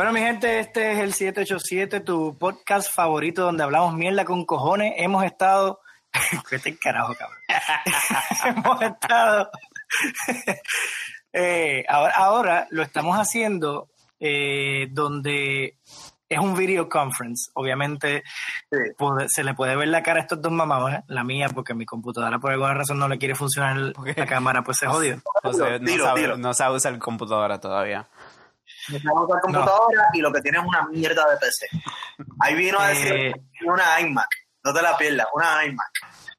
Bueno, mi gente, este es el 787, tu podcast favorito donde hablamos mierda con cojones. Hemos estado. ¿Qué te carajo, cabrón? Hemos estado. Eh, ahora, ahora lo estamos haciendo eh, donde es un video conference. Obviamente Sí. puede- se le puede ver la cara a estos dos mamados, ¿eh? la mía, porque mi computadora por alguna razón no le quiere funcionar la cámara, pues se jodió. José no, Dilo, sabe, no sabe usar computadora todavía. Necesitamos la computadora y lo que tiene es una mierda de PC. Ahí vino a decir Eh, una iMac. No te la pierdas, una iMac.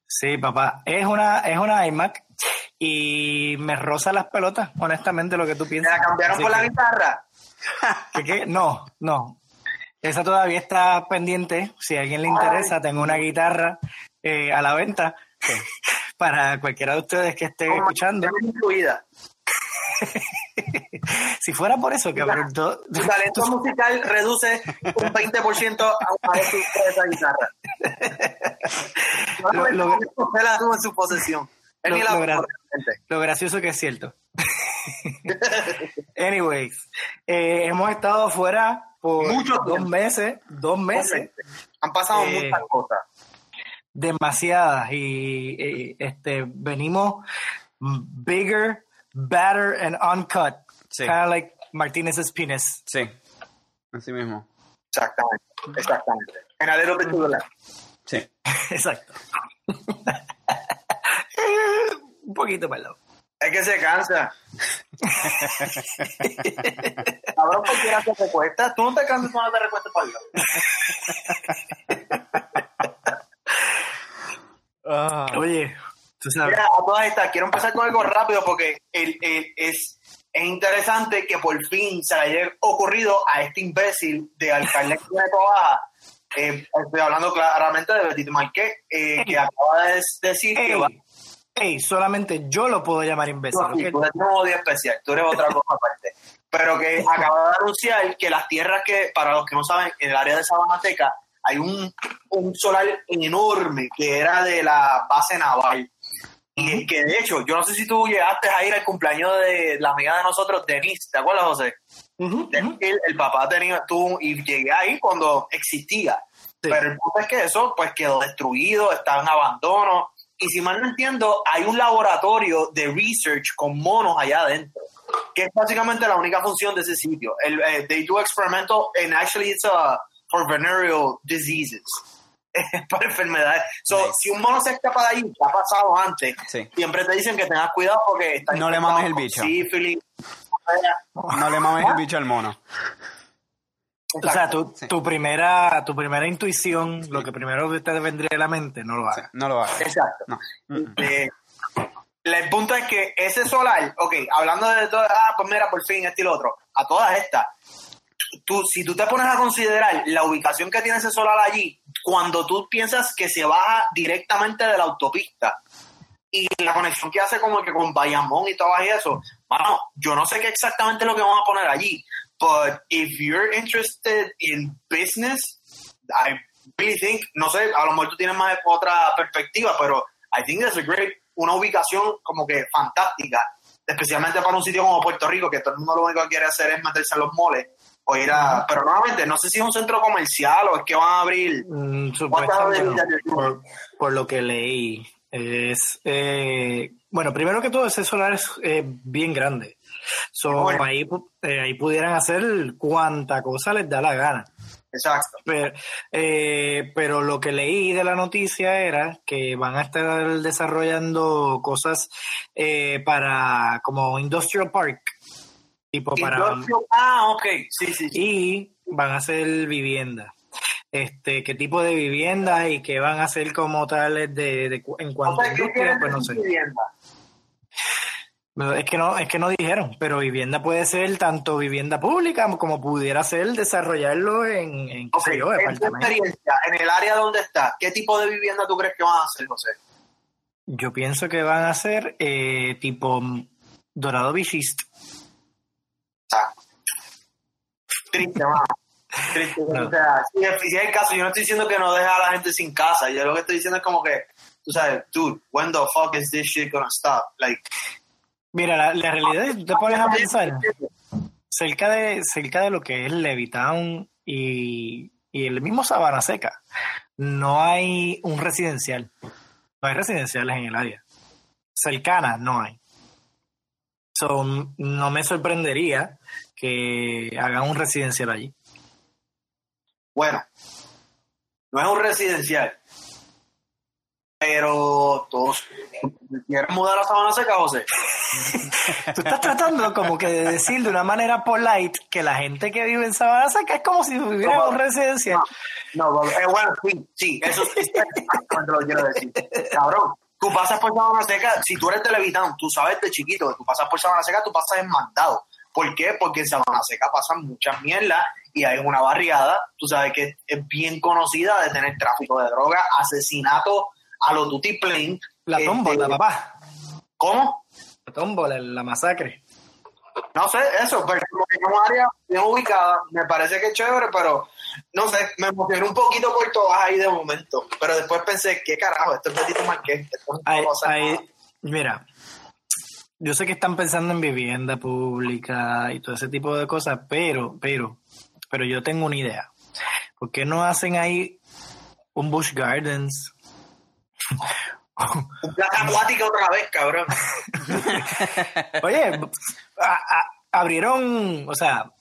Sí, papá, es una, es una iMac y me roza las pelotas, honestamente, lo que tú ¿Te piensas. la cambiaron Así por la guitarra? ¿Qué, qué? No, no. Esa todavía está pendiente. Si a alguien le interesa, tengo una guitarra eh, a la venta para cualquiera de ustedes que esté escuchando. Con incluida. Si fuera por eso, cabrón, Tu talento musical reduce un 20% a que usas esa guitarra. No Lo- lo- usted la tuvo en su posesión. Él Lo- ni la lo gra- lo gracioso que es cierto. Anyways, eh, hemos estado fuera por Mucho dos meses, dos meses. Han pasado Eh, muchas cosas. demasiadas y, y, este venimos bigger, better and uncut. Sí. Kind of like Martinez's penis. Sí, así mismo. Exactamente. Exactamente. En a little bit to the left. Sí. Exacto. Un poquito perdón. Es que se cansa. Cabrón, ¿por qué se recuesta? Tú no te cansas cuando te recuestas para Dios. Ah, Oye. Mira, a todas estas, quiero empezar con algo rápido porque el, el- es, es interesante que por fin se haya ocurrido a este imbécil de alcalde de Baja. Eh, estoy hablando claramente de Betito Marqués, eh, que acaba de decir que va Ey, ey, solamente yo lo puedo llamar imbécil. No, tú eres un odio especial, tú eres otra cosa aparte. Pero que acaba de anunciar que las tierras que, para los que no saben, en el área de Sabanateca hay un, un solar enorme que era de la base naval. Y que de hecho, yo no sé si tú llegaste a ir al cumpleaños de la amiga de nosotros, Denise, ¿te acuerdas, José? El, el papá tenía, tú, y llegué ahí cuando existía. Sí. Pero el punto es que eso pues quedó destruido, está en abandono. Y si mal no entiendo, hay un laboratorio de research con monos allá adentro, que es básicamente la única función de ese sitio. El, eh, they do experimental and actually it's uh, for venereal diseases. para enfermedades. So, Nice. Si un mono se escapa de ahí, que ha pasado antes, Sí. siempre te dicen que tengas cuidado porque está No le mames el bicho. sífilis. No le mames el bicho al mono. O sea, tu, Sí. tu primera, tu primera intuición, lo que primero te vendría a la mente, no lo Sí, hagas. no lo hagas. Exacto. No. Eh, el punto es que ese solar, ok, hablando de todo, ah, pues mira, por fin, este y lo otro, a todas estas, tú, si tú te pones a considerar la ubicación que tiene ese solar allí, cuando tú piensas que se baja directamente de la autopista y la conexión que hace como que con Bayamón y todo eso, bueno, yo no sé qué exactamente lo que vamos a poner allí, but if you're interested in business, I really think, no sé, a lo mejor tú tienes más otra perspectiva, pero I think that's a great, una ubicación como que fantástica, especialmente para un sitio como Puerto Rico, que todo el mundo lo único que quiere hacer es meterse en los moles o ir a, pero nuevamente, no sé si es un centro comercial o es que van a abrir, Mm, supuestamente no. por, por lo que leí. Es, eh, bueno, primero que todo, ese solar es eh, bien grande. So, Bueno. ahí, eh, ahí pudieran hacer cuanta cosa les da la gana. exacto, Pero, eh, pero lo que leí de la noticia era que van a estar desarrollando cosas eh, para como Industrial Park, tipo para Industrial- ah, ok, sí, sí, sí. y van a hacer vivienda. Este, qué tipo de vivienda y qué van a hacer como tales de, de en cuanto a sea, ¿qué industria, pues no sé. vivienda? Es que no, es que no dijeron, pero vivienda puede ser tanto vivienda pública como pudiera ser desarrollarlo en, en qué Ok, sé yo, en experiencia, en el área donde está, ¿qué tipo de vivienda tú crees que van a hacer, José? Yo pienso que van a ser eh, tipo mm, Dorado. O sea, triste, mano. Triste. No. O sea, si es, si es el caso, yo no estoy diciendo que no deje a la gente sin casa. Yo lo que estoy diciendo es como que, tú sabes, dude, when the fuck is this shit gonna stop? Like, Mira, la, la realidad es, te pones a pensar, cerca de, cerca de lo que es Levittown y, y el mismo Sabana Seca, no hay un residencial. No hay residenciales en el área. Cercanas no hay. So, no me sorprendería que hagan un residencial allí. Bueno, no es un residencial, pero todos quieren mudar a Sabana Seca, José. Tú estás tratando como que de decir de una manera polite que la gente que vive en Sabana Seca es como si viviera en un residencial. No, eh, bueno, sí, sí, eso sí, cuando lo quiero decir. Cabrón, tú pasas por Sabana Seca, si tú eres de Levitán, tú sabes de chiquito que tú pasas por Sabana Seca, tú pasas enmandado. ¿Por qué? Porque en Sabana Seca pasan muchas mierdas y hay una barriada, tú sabes que es bien conocida de tener tráfico de droga, asesinato a los duty plane. La Este, tómbola, papá. ¿Cómo? La tómbola, la masacre. No sé, eso, pero como que es un área bien ubicada, me parece que es chévere, pero no sé, me emocioné un poquito por todas ahí de momento, pero después pensé, ¿qué carajo? Esto es Betito Marqués, esto no mira, yo sé que están pensando en vivienda pública y todo ese tipo de cosas, pero, pero, pero yo tengo una idea. ¿Por qué no hacen ahí un Bush Gardens? Un plaza acuática otra vez, cabrón. Oye, a- a- abrieron, o sea,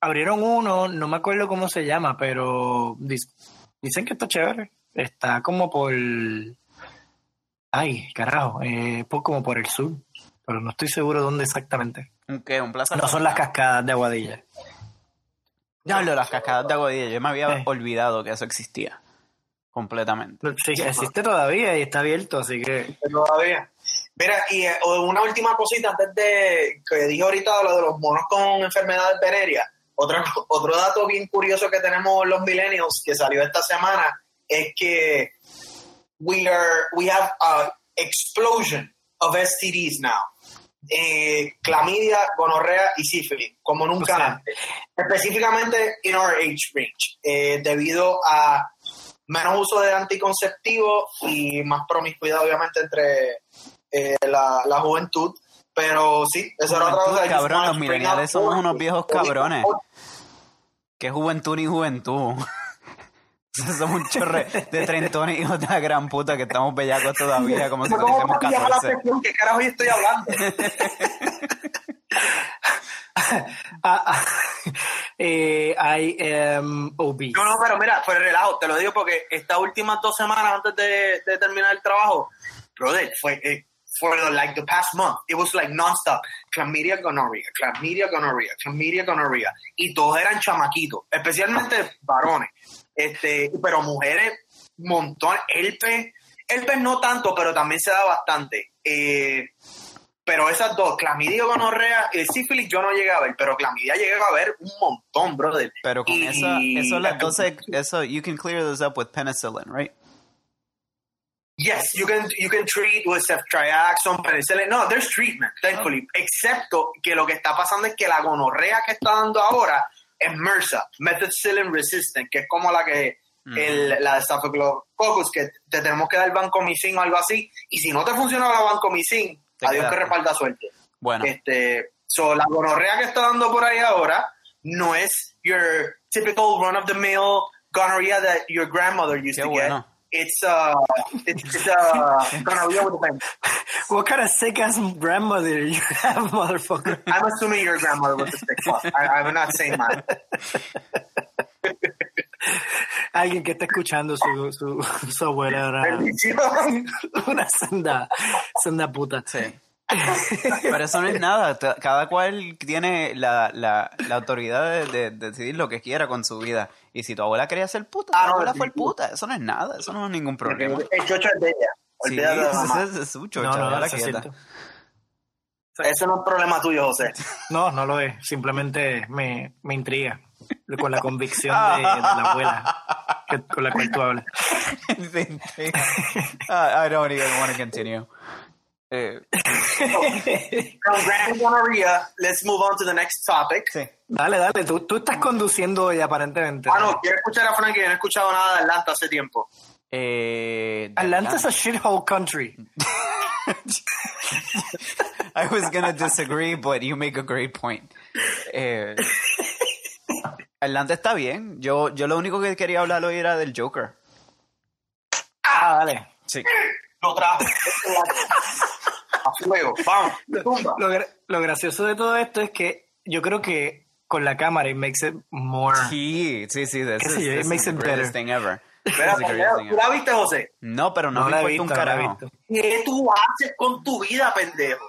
abrieron uno, no me acuerdo cómo se llama, pero dicen que está chévere. Está como por, ay, carajo, eh, por- como por el sur, pero no estoy seguro dónde exactamente. ¿Un qué? ¿Un plaza? No son las cascadas de Aguadilla. Diablo, las cascadas de Aguadilla. Yo me había Eh. olvidado que eso existía. Completamente. Sí, existe todavía y está abierto, así que Todavía. Mira, y eh, una última cosita antes de que dije ahorita lo de los monos con enfermedades venéreas. Otro, otro dato bien curioso que tenemos los millennials que salió esta semana es que we are we have a explosion of STDs now. Eh, clamidia, gonorrea y sífilis, como nunca O sea, antes. Específicamente in our age range, eh, debido a menos uso de anticonceptivos y más promiscuidad, obviamente, entre eh, la, la juventud. Pero sí, eso era otra cosa. Cabrón, los millennials somos unos viejos cabrones. ¿Qué juventud ni juventud? Somos un chorre de trentones hijos de la gran puta que estamos bellacos todavía, como si ¿Cómo tuviésemos te llama la 14. atención? ¿Qué carajo yo estoy hablando? ah, ah, eh, I am obese. No, no, pero mira, fue relajo, te lo digo porque estas últimas dos semanas antes de, de terminar el trabajo, brother, fue eh, for the, like the past month, it was like nonstop, chlamydia gonorrhea, chlamydia gonorrhea, chlamydia gonorrhea, y todos eran chamaquitos, especialmente varones, este, pero mujeres, montón, herpes, herpes no tanto, pero también se da bastante, eh, pero esas dos, clamidia gonorrea, el sífilis yo no llegué a ver, pero clamidia llegué a ver un montón, brother. Pero con Y- esa, eso, las la- 12, eso, you can clear this up with penicillin, right? Yes, you can you can treat with ceftriaxone, penicillin. No, there's treatment, thankfully. Excepto que lo que está pasando es que la gonorrea que está dando ahora es MRSA, methicillin resistant, que es como la que el, la de Staphylococcus, que te tenemos que dar vancomicin o algo así. Y si no te funciona la vancomicin, Te adiós que reparta suerte. Bueno, Este, so, la gonorrea que está dando por ahí ahora no es your typical run of the mill gonorrhea that your grandmother used Qué to bueno. get. It's uh, it's, it's uh, gonorrhea with a. What kind of sick ass grandmother you have, motherfucker? I'm assuming your grandmother was a sick fuck. I, I'm not saying mine. Alguien que está escuchando su, su, su abuela era Bendición. una senda, senda puta. sí. Pero eso no es nada. Cada cual tiene la, la, la autoridad de, de- de decidir lo que quiera con su vida. Y si tu abuela quería ser puta, tu Ah, no, abuela fue definitivo. puta. Eso no es nada. Eso no es ningún problema. El chocho es de ella. Sí, Olvídate de la mamá. eso es su chocha, No, no, eso. Eso no es problema tuyo, José. No, no lo es. Simplemente me, me intriga con la convicción de, de la abuela que- con la cual tú hablas. Sí. I, I don't even want to continue. Eh, let's move on to the next topic. sí. Dale, dale, tú, tú estás conduciendo hoy aparentemente. Ah, no, quiero escuchar a Frank, que yo no he escuchado nada de Atlanta hace tiempo. Eh, Atlanta es a shithole country. I was gonna disagree, but you make a great point. Eh, Atlanta está bien. Yo, yo lo único que quería hablar hoy era del Joker. Ah, dale. Sí. Lo trajo. A fuego. Vamos. Tumba. Lo, lo gracioso de todo esto es que yo creo que con la cámara it makes it more. Sí, sí, sí. This ¿Qué is, this It makes is it better. thing ever. Espera, ¿tú la viste, José? No, pero no, No me la he visto, un carajo. ¿Qué tú haces con tu vida, pendejo?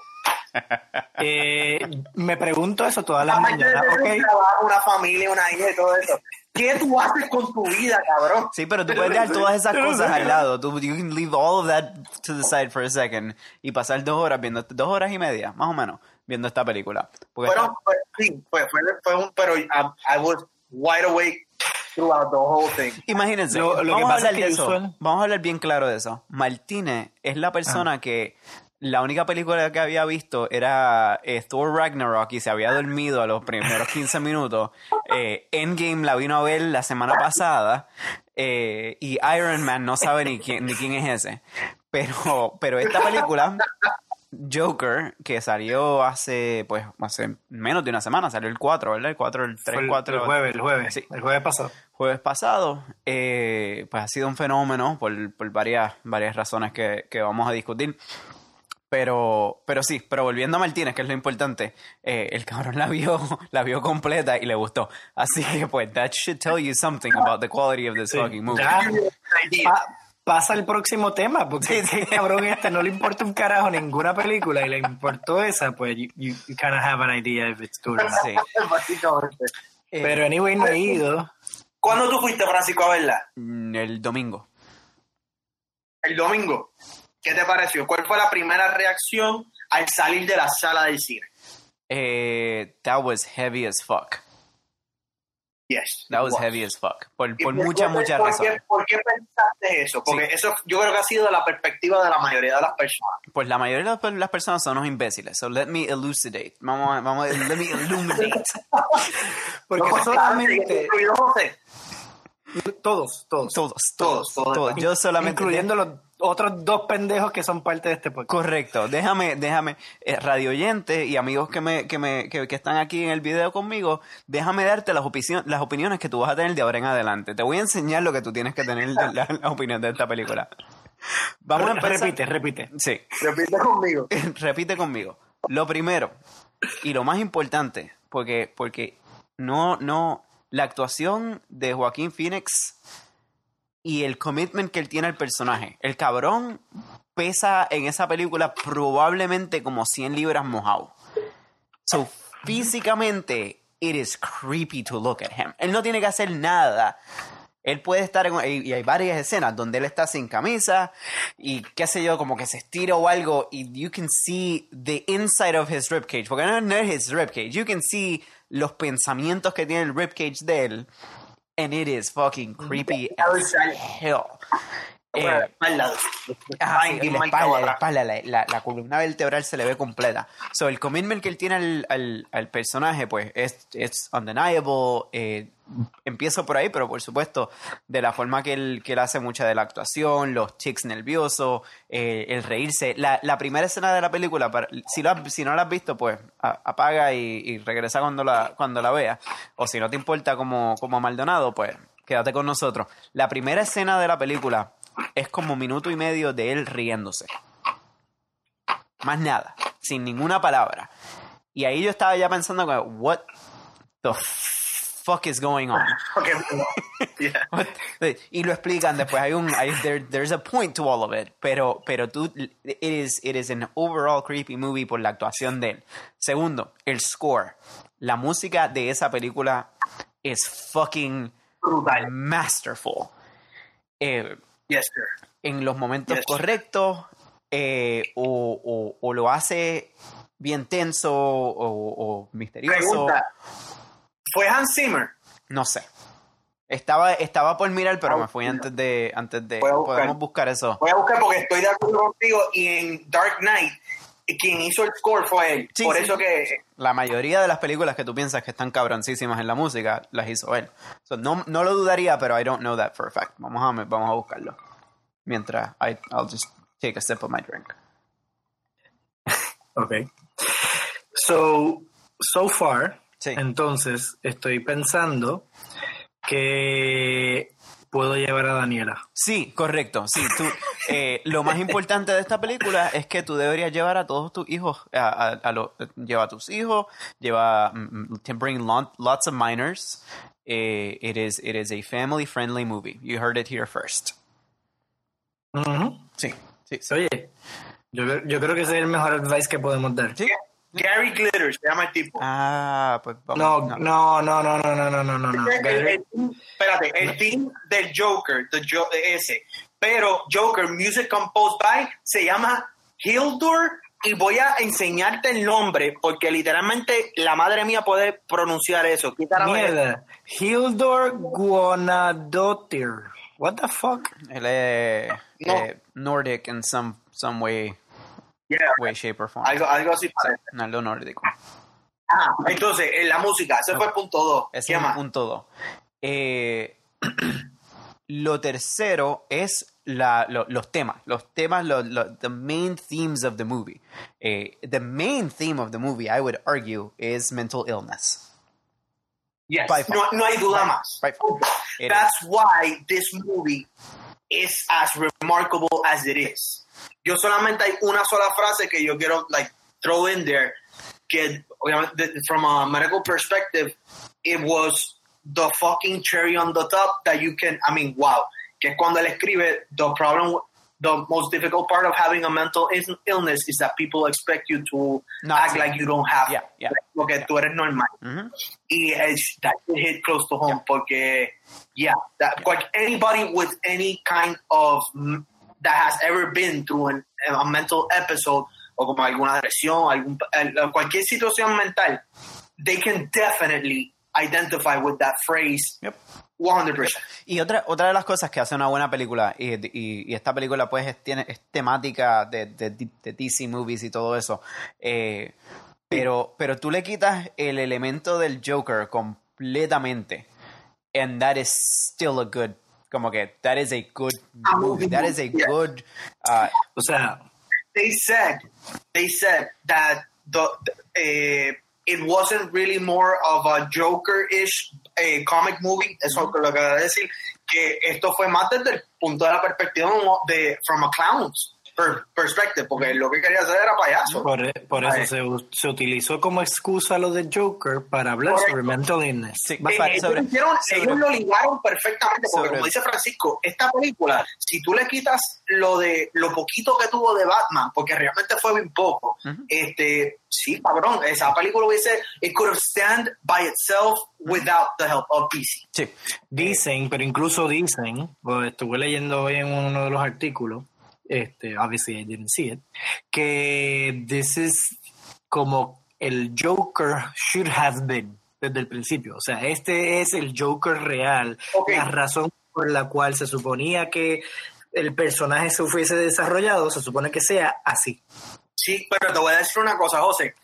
Eh, me pregunto eso todas las mañanas. tener un Ok, trabajo, una familia, una hija y todo eso. ¿Qué tú haces con tu vida, cabrón? Sí, pero tú puedes dejar todas esas cosas al lado. Tú, you can leave all of that to the side for a second y pasar dos horas viendo, dos horas y media, más o menos, viendo esta película. Porque Fueron, fue, sí, fue, fue, fue un, pero I, I was wide awake throughout the whole thing. Imagínense, Lo- lo que vamos a pasa hablar es que de eso. usual- Vamos a hablar bien claro de eso. Martínez es la persona que la única película que había visto era eh, Thor Ragnarok y se había dormido a los primeros 15 minutos. Eh, Endgame la vino a ver la semana pasada eh, y Iron Man no sabe ni quién, ni quién es ese. Pero, pero esta película, Joker, que salió hace, pues, hace menos de una semana, salió el 4, ¿verdad? El 4, el 3, fue el, 4. el jueves, el jueves, Sí. el jueves pasado. jueves pasado, eh, pues ha sido un fenómeno por, por varias, varias razones que, que vamos a discutir. Pero, pero sí, pero volviendo a Martínez, que es lo importante, eh, el cabrón la vio, la vio completa y le gustó. Así que pues, that should tell you something about the quality of this Sí. fucking movie. Ya, Idea. pa- pasa al próximo tema, porque ese cabrón este no le importa un carajo ninguna película y le importó esa, pues you, you, you kind of have an idea if it's good or not. Sí. Básicamente. Eh, Pero anyway, no he ido. ¿Cuándo tú fuiste, Francisco, a verla? mm, el domingo. El domingo. ¿Qué te pareció? ¿Cuál fue la primera reacción al salir de la sala del cine? Eh, that was heavy as fuck. Yes. That was heavy as fuck. Por, ¿Y por por muchas, muchas por razones. Qué, ¿Por qué pensaste eso? Porque Sí. eso yo creo que ha sido la perspectiva de la mayoría de las personas. Pues la mayoría de las, personas son unos imbéciles. So let me elucidate. Vamos a, vamos let me illuminate. Porque No, solamente, todos, todos, Todos, Todos, todos, todos. Yo solamente. incluyendo los otros dos pendejos que son parte de este podcast. Correcto. Déjame, déjame, eh, radio oyente y amigos que me, que me, que, que están aquí en el video conmigo, déjame darte las, las opiniones que tú vas a tener de ahora en adelante. Te voy a enseñar lo que tú tienes que tener de la, la opinión de esta película. Vamos a Re- empezar. repite, repite. Sí. Repite conmigo. Repite conmigo. Lo primero y lo más importante, porque, porque no, no, la actuación de Joaquín Phoenix y el commitment que él tiene al personaje. El cabrón pesa en esa película probablemente como 100 libras mojado. So, físicamente, it is creepy to look at him. Él no tiene que hacer nada. Él puede estar en... Y hay varias escenas donde él está sin camisa y qué sé yo, como que se estira o algo y you can see the inside of his ribcage. Porque no es his ribcage. You can see los pensamientos que tiene el ribcage de él. And it is fucking creepy as hell. Eh, La espalda. Ah, la espalda, la espalda, la, la- columna vertebral se le ve completa. So, el commitment que él tiene al, al- al personaje, pues, es, es undeniable. Eh, empiezo por ahí, pero por supuesto, de la forma que él, que él hace mucha de la actuación, los tics nerviosos, eh, el reírse. La, la primera escena de la película, para- si, lo has- si no la has visto, pues, a- apaga y, y regresa cuando la, cuando la veas. O si no te importa como, como Maldonado, pues, quédate con nosotros. La primera escena de la película es como minuto y medio de él riéndose. Más nada, sin ninguna palabra. Y ahí yo estaba ya pensando, what the fuck is going on? Yeah. Y lo explican después. Hay un, hay, there- there's a point to all of it. Pero, pero tú, it is, it is an overall creepy movie por la actuación de él. Segundo, el score. La música de esa película es fucking Brutal. masterful. Eh, Yes, sir. en los momentos Yes. correctos eh, o, o- o lo hace bien tenso o, o misterioso. Pregunta. ¿Fue Hans Zimmer? No sé. Estaba, estaba por mirar, pero Ah, me fui antes de... Antes de Voy a buscar. podemos buscar eso. Voy a buscar porque estoy de acuerdo contigo y en Dark Knight quien hizo el score fue él. Sí, Por sí. eso que La mayoría de las películas que tú piensas que están cabroncísimas en la música, las hizo él. So, no, no lo dudaría, pero I don't know that for a fact. Vamos a, vamos a buscarlo. Mientras, I, I'll just take a sip of my drink. Ok. So, so far, Sí. entonces estoy pensando que puedo llevar a Daniela. Sí, correcto. Sí, tú, eh, lo más importante de esta película es que tú deberías llevar a todos tus hijos, a, a- a lo- lleva a tus hijos, lleva, mm, mm, bring lo- lots of minors. Eh, it is, it is a family friendly movie. You heard it here first. Sí, sí, sí. Oye, yo, yo creo que ese es el mejor advice que podemos dar. Sí. Gary Glitter se llama el tipo. Ah, pues vamos. No, no, no, no, no, no, no, no, no, no. El- el- espérate, el team del Joker, the Jo- ese. Pero Joker, Music Composed by, se llama Hildur. Y voy a enseñarte el nombre porque literalmente la madre mía puede pronunciar eso. Mierda. Hildur Guanadotir. What the fuck? Él es No. eh, Nordic in some, some way, Yeah, way, shape or form. algo, algo así parece. No, lo nórdico. Ah, entonces, en la música, ese fue el punto 2. Ese ¿Qué es más? punto dos. Eh, lo tercero es la, lo- los temas. Los temas, lo- lo- the main themes of the movie. Eh, the main theme of the movie, I would argue, is mental illness. Yes. No, no hay duda más. By That's why this movie is as remarkable as it is. Yo solamente hay una sola frase que yo quiero like throw in there que obviamente from a medical perspective it was the fucking cherry on the top that you can I mean wow que es cuando él escribe the problem the most difficult part of having a mental illness is that people expect you to Not act like you don't have Yeah, yeah. porque tú eres normal Ujú. y es that hit close to home porque yeah that like anybody with any kind of mm, that has ever been through an, a mental episode o como alguna depresión algún, cualquier situación mental they can definitely identify with that phrase Yep. 100% Y otra, otra de las cosas que hace una buena película, y, y- y esta película pues es, tiene, es temática de, de, de DC movies y todo eso, eh, pero, pero tú le quitas el elemento del Joker completamente, and that is still a good, como que that is a good movie, that is a Yeah. good, uh, O sea, they said they said that the, the, uh, it wasn't really more of a Joker-ish eh, comic movie. Eso es lo que voy a decir. Que esto fue más desde el punto de la perspectiva de from a clown's per- perspective, porque lo que quería hacer era payaso. por, por eso se, se utilizó como excusa lo de Joker para hablar Correcto. sobre mental illness. Sí. Eh, Para- ellos, sobre- hicieron- sobre- ellos lo ligaron perfectamente porque sobre- como dice Francisco esta película si tú le quitas lo de lo poquito que tuvo de Batman porque realmente fue bien poco Ujú. este sí cabrón esa película hubiese it could have stand by itself without the help of DC sí, Dicen, pero incluso dicen, o estuve leyendo hoy en uno de los artículos, este, obviously I didn't see it, que this is como el Joker should have been desde el principio. O sea, este es el Joker real, Ok. la razón por la cual se suponía que el personaje se hubiese desarrollado, se supone que sea así. sí pero te voy a decir una cosa José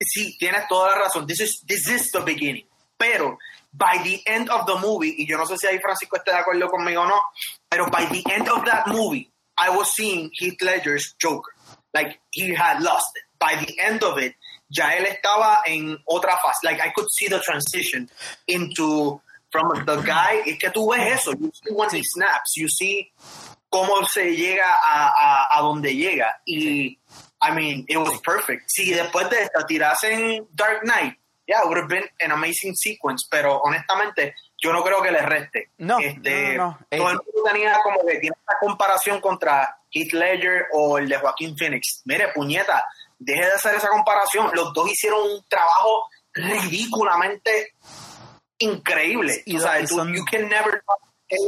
sí tienes toda la razón this is this is the beginning pero by the end of the movie y yo no sé si ahí Francisco esté de acuerdo conmigo o no pero by the end of that movie I was seeing Heath Ledger's Joker. Like he had lost it. By the end of it ya él estaba en otra fase. Like I could see the transition into from the guy es que tú ves eso you see when he snaps you see cómo se llega a, a, a donde llega. Y I mean it was perfect. Si después de esta tirasen Dark Knight yeah it would have been an amazing sequence pero honestamente yo no creo que le reste. No, este, no, no, no. todo el mundo tenía como que tiene esta comparación contra Heath Ledger o el de Joaquín Phoenix. Mire puñeta deje de hacer esa comparación. Los dos hicieron un trabajo ridículamente increíble. Y o sea, y son- you can never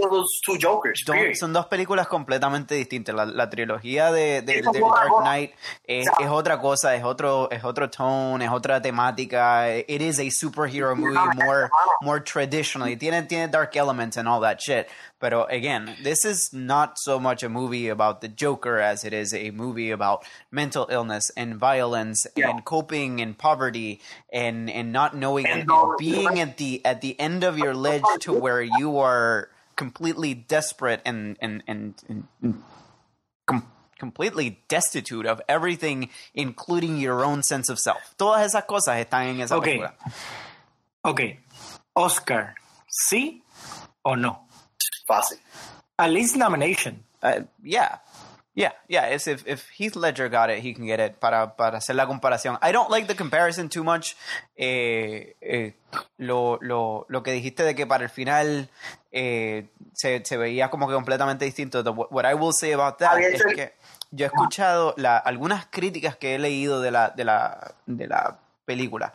of those two Jokers Son, period. son dos películas completamente distintas. La, la trilogía de, de- de fue Dark Knight es, es otra cosa, es otro, es otro tone, es otra temática. It is a superhero movie more, more traditionally. Tiene, tiene dark elements and all that shit. Pero again, this is not so much a movie about the Joker as it is a movie about mental illness and violence Yeah. and coping and poverty and, and not knowing And and being at the at the end of your ledge to where you are completely desperate and and and, and, and com- completely destitute of everything, including your own sense of self. Todas esas cosas están en esa Ok. película. Ok. Oscar, ¿sí o no? Fácil. At least nomination. Uh, yeah. Yeah, yeah. It's if, if Heath Ledger got it, he can get it para, para hacer la comparación. I don't like the comparison too much. Eh, eh, lo, lo, lo que dijiste de que para el final eh, se, se veía como que completamente distinto. The- what I will say about that es que yo he escuchado la, algunas críticas que he leído de la, de la, de la película,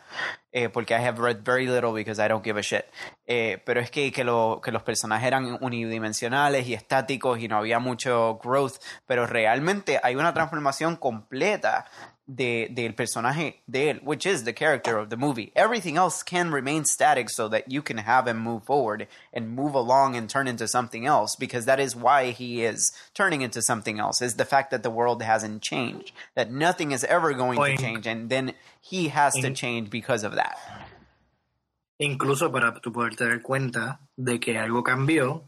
eh, porque I have read very little because I don't give a shit. Eh, pero es que, que, lo- que los personajes eran unidimensionales y estáticos y no había mucho growth, pero realmente hay una transformación completa de, del personaje de él, which is the character of the movie. Everything else can remain static so that you can have him move forward and move along and turn into something else because that is why he is turning into something else is the fact that the world hasn't changed that nothing is ever going Oink. to change and then he has to change because of that Incluso para tú poderte dar cuenta de que algo cambió,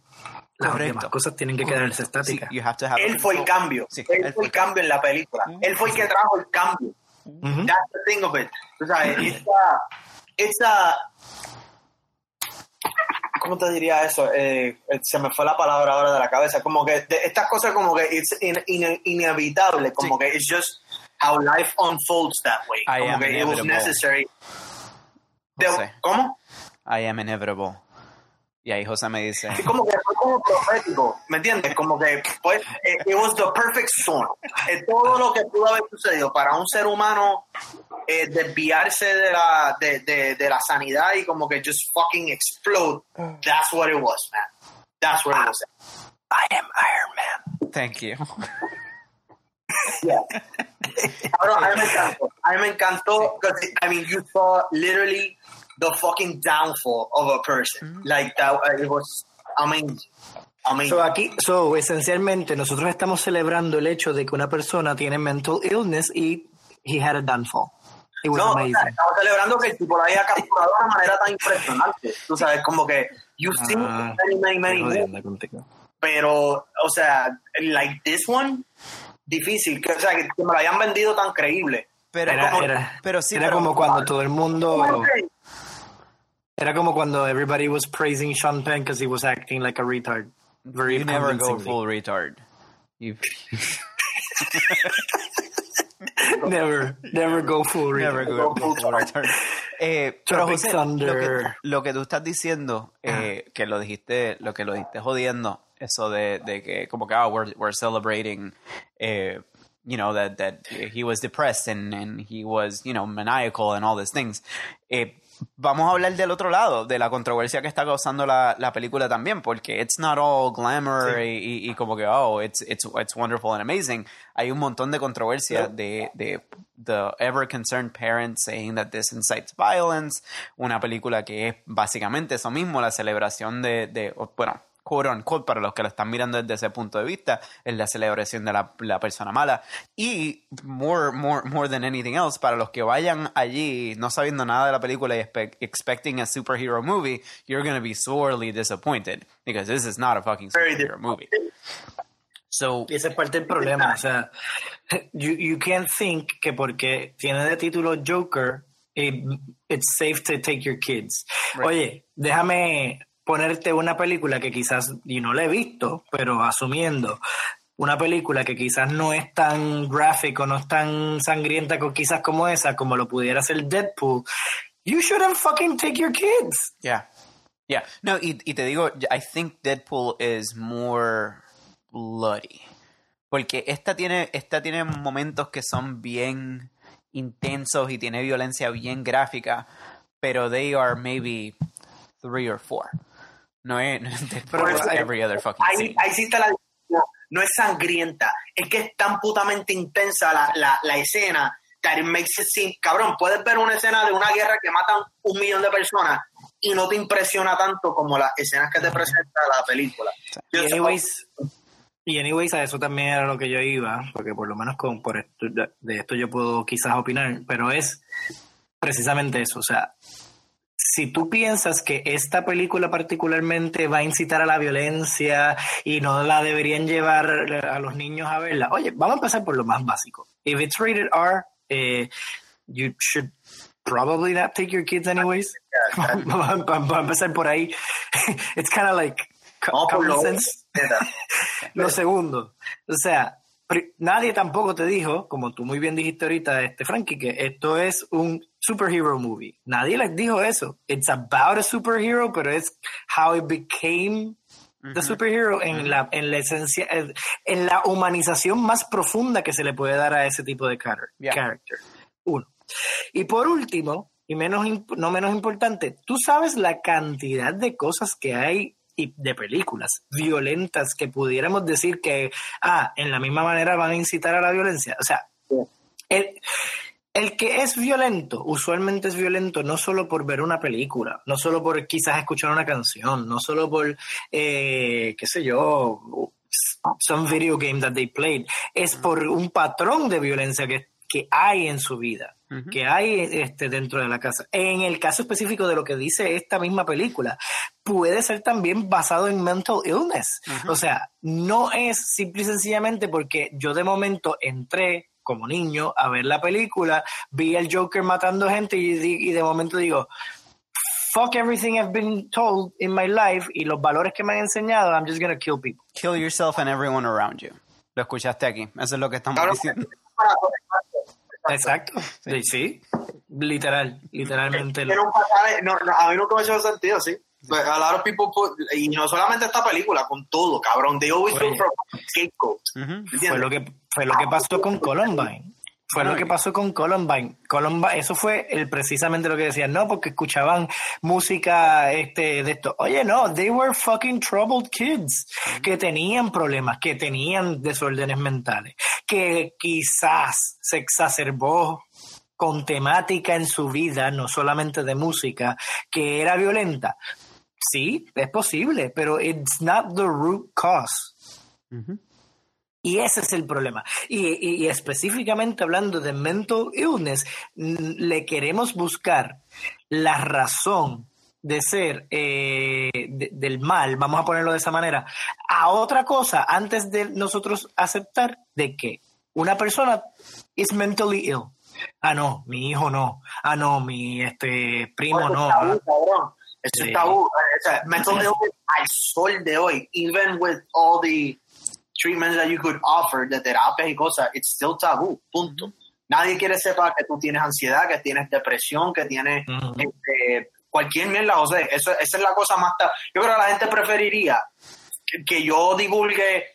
las Correcto. demás cosas tienen que quedarse Sí, estáticas. have Él fue el cambio. Sí, él fue el cambio en la película. Él fue el que trajo el cambio. Ujú. That's the thing of it. Tú sabes, it's a, it's a- ¿Cómo te diría eso? Eh, eh, se me fue la palabra ahora de la cabeza. Como que de- estas cosas como que it's in- in- inevitable. Como que it's just how life unfolds that way. I como am que it was inevitable. necessary. De-. ¿Cómo? I am inevitable y ahí José me dice Sí, como que fue como profético, ¿me entiendes? Como que pues, it was the perfect storm. Eh, todo lo que pudo haber sucedido para un ser humano eh, desviarse de la, de, de, de la sanidad y como que just fucking explode, that's what it was, man. That's what it was. I am Iron Man. thank you Yeah. Ahora, a mí me encantó. A mí me encantó, I mean, you saw literally the fucking downfall of a person. Like, that, it was amazing. Amazing. So aquí, so esencialmente nosotros estamos celebrando el hecho de que una persona tiene mental illness y he had a downfall. It was No, o amazing. sea, estamos celebrando que el tipo la haya capturado de una manera tan impresionante. Tú sabes, como que you see Ah, many, many, many pero, o sea, like this one, difícil. Que, o sea, que, que me lo hayan vendido tan creíble. pero Era, como- era, pero sí era pero- como cuando todo el mundo. Era como cuando everybody was praising Sean Penn because he was acting like a retard. Very you never go full retard you Never, never go full retard. never go, go full retard Eh, pero Tropic José, lo que, Thunder. lo que tú estás diciendo eh, que lo dijiste lo que lo dijiste jodiendo eso de, de que como que ah, we're, we're celebrating eh, you know that that he was depressed and, and he was you know maniacal and all these things eh, vamos a hablar del otro lado de la controversia que está causando la, la película también porque it's not all glamour y, y- y como que oh it's, it's, it's wonderful and amazing. Hay un montón de controversia de, de the ever concerned parents saying that this incites violence una película que es básicamente eso mismo la celebración de, de bueno quote unquote, para los que lo están mirando desde ese punto de vista, es la celebración de la, la persona mala. Y more, more, more than anything else, para los que vayan allí no sabiendo nada de la película y expect- expecting a superhero movie, you're going to be sorely disappointed because this is not a fucking superhero movie. So, Y esa es parte del problema. O sea, you, you can't think que porque tiene de título Joker, it- it's safe to take your kids. Right. Oye, déjame ponerte una película que quizás, y no la he visto, pero asumiendo, una película que quizás no es tan gráfico, no es tan sangrienta quizás como esa, como lo pudiera ser Deadpool. You shouldn't fucking take your kids. Yeah. Yeah. No, y, y te digo, I think Deadpool is more bloody. Porque esta tiene, esta tiene momentos que son bien intensos y tiene violencia bien gráfica, pero they are maybe three or four. No es, no es Por eso, every other fucking Ahí, scene. ahí sí está la diferencia. No es sangrienta. Es que es tan putamente intensa la, la, la escena that it makes it seem... Cabrón, puedes ver una escena de una guerra que matan un millón de personas y no te impresiona tanto como las escenas que te presenta la película. Y anyways, y anyways, a eso también era lo que yo iba, porque por lo menos con por esto, de esto yo puedo quizás opinar, pero es precisamente eso, o sea, si tú piensas que esta película particularmente va a incitar a la violencia y no la deberían llevar a los niños a verla, oye, vamos a empezar por lo más básico. If it's rated R, eh, you should probably not take your kids anyways. vamos a empezar por ahí. It's kind of like common sense. lo segundo, o sea, nadie tampoco te dijo, como tú muy bien dijiste ahorita, este Frankie, que esto es un superhero movie. Nadie les dijo eso. It's about a superhero, pero es how it became the superhero en la en la esencia en la humanización más profunda que se le puede dar a ese tipo de character. Uno. Y por último, y menos no menos importante, tú sabes la cantidad de cosas que hay de películas violentas que pudiéramos decir que, ah, en la misma manera van a incitar a la violencia. O sea, el, el que es violento, usualmente es violento no solo por ver una película, no solo por quizás escuchar una canción, no solo por, eh, qué sé yo, some video game that they played, es por un patrón de violencia que, que hay en su vida que hay este, dentro de la casa. En el caso específico de lo que dice esta misma película, puede ser también basado en mental illness. O sea, no es simple y sencillamente porque yo de momento entré como niño a ver la película, vi al Joker matando gente y, y de momento digo, fuck everything I've been told in my life y los valores que me han enseñado, I'm just gonna kill people. Kill yourself and everyone around you. Lo escuchaste aquí. Eso es lo que estamos diciendo. Exacto. Sí, sí. Literal, literalmente. Pero no, a mí nunca me ha hecho sentido, sí. A lot of people y no solamente esta película, con todo, cabrón. They always for scapegoat. Fue lo que fue lo que pasó con Columbine. Fue lo que pasó con Columbine. Columbine, eso fue el, precisamente lo que decían, no, porque escuchaban música este, de esto. Oye, no, they were fucking troubled kids, que tenían problemas, que tenían desórdenes mentales, que quizás se exacerbó con temática en su vida, no solamente de música, que era violenta. Sí, es posible, pero it's not the root cause. Y ese es el problema. Y, específicamente hablando de mental illness, le queremos buscar la razón de ser eh, del mal, vamos a ponerlo de esa manera, a otra cosa antes de nosotros aceptar de que una persona es mentally ill. Ah, no, mi hijo no. Ah, no, mi este primo no. Eso es tabú. mental illness al sol de hoy, even with all the treatments that you could offer de terapias y cosas, it's still tabú, punto. Nadie quiere sepa que tú tienes ansiedad, que tienes depresión, que tienes este, cualquier mierda, o sea, eso, esa es la cosa más... Yo creo que la gente preferiría que, yo divulgue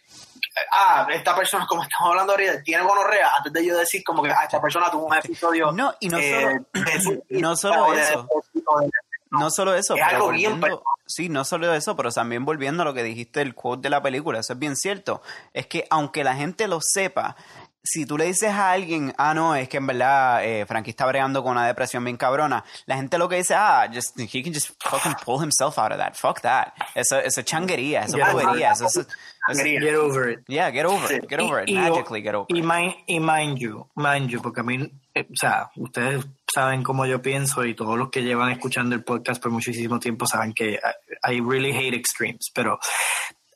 ah, esta persona, como estamos hablando ahorita, tiene gonorrea, antes de yo decir como que ah, esta persona tuvo un episodio. No, y no eh, solo, no solo eso. No solo eso, pero sí, no solo eso, pero también volviendo a lo que dijiste del quote de la película, eso es bien cierto. Es que aunque la gente lo sepa, si tú le dices a alguien, ah, no, es que en verdad eh, Frankie está bregando con una depresión bien cabrona, la gente lo que dice, ah, just, he can just fucking pull himself out of that. Fuck that. Eso, eso changuería, eso bobería, eso, eso, Get over it. Yeah, get over it. Get over it. Magically get over it. Y mind, you, mind you, porque a mí, eh, o sea, ustedes saben cómo yo pienso y todos los que llevan escuchando el podcast por muchísimo tiempo saben que I really hate extremes, pero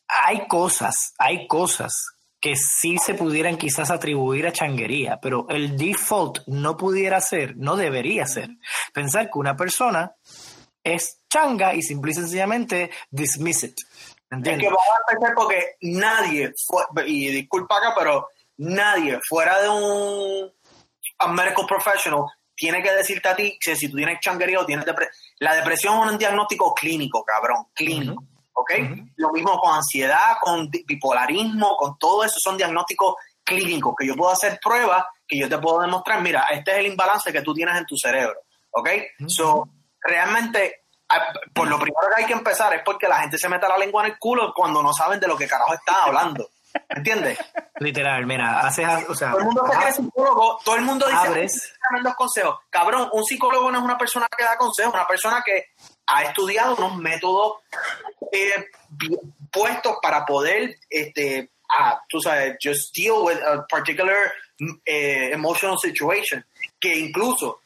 hay cosas, hay cosas que sí se pudieran quizás atribuir a changuería, pero el default no pudiera ser, no debería ser, pensar que una persona es changa y simple y sencillamente dismiss it. ¿entiendes? Es que vamos a pensar porque nadie, y disculpa acá, pero nadie fuera de un medical professional tiene que decirte a ti que si tú tienes changuería o tienes depresión. La depresión es un diagnóstico clínico, cabrón, clínico. ¿ok? Lo mismo con ansiedad, con bipolarismo, con todo eso son diagnósticos clínicos que yo puedo hacer pruebas que yo te puedo demostrar, mira, este es el imbalance que tú tienes en tu cerebro, ¿ok? So, realmente, por lo primero que hay que empezar es porque la gente se mete la lengua en el culo cuando no saben de lo que carajo están hablando. ¿Entiendes? Literal, mira, haces, o sea, todo el mundo cree psicólogo, todo el mundo dice los consejos. Cabrón, un psicólogo no es una persona que da consejos, una persona que ha estudiado unos métodos eh, puestos para poder, este, ah, tú sabes, just deal with a particular eh, emotional situation, que incluso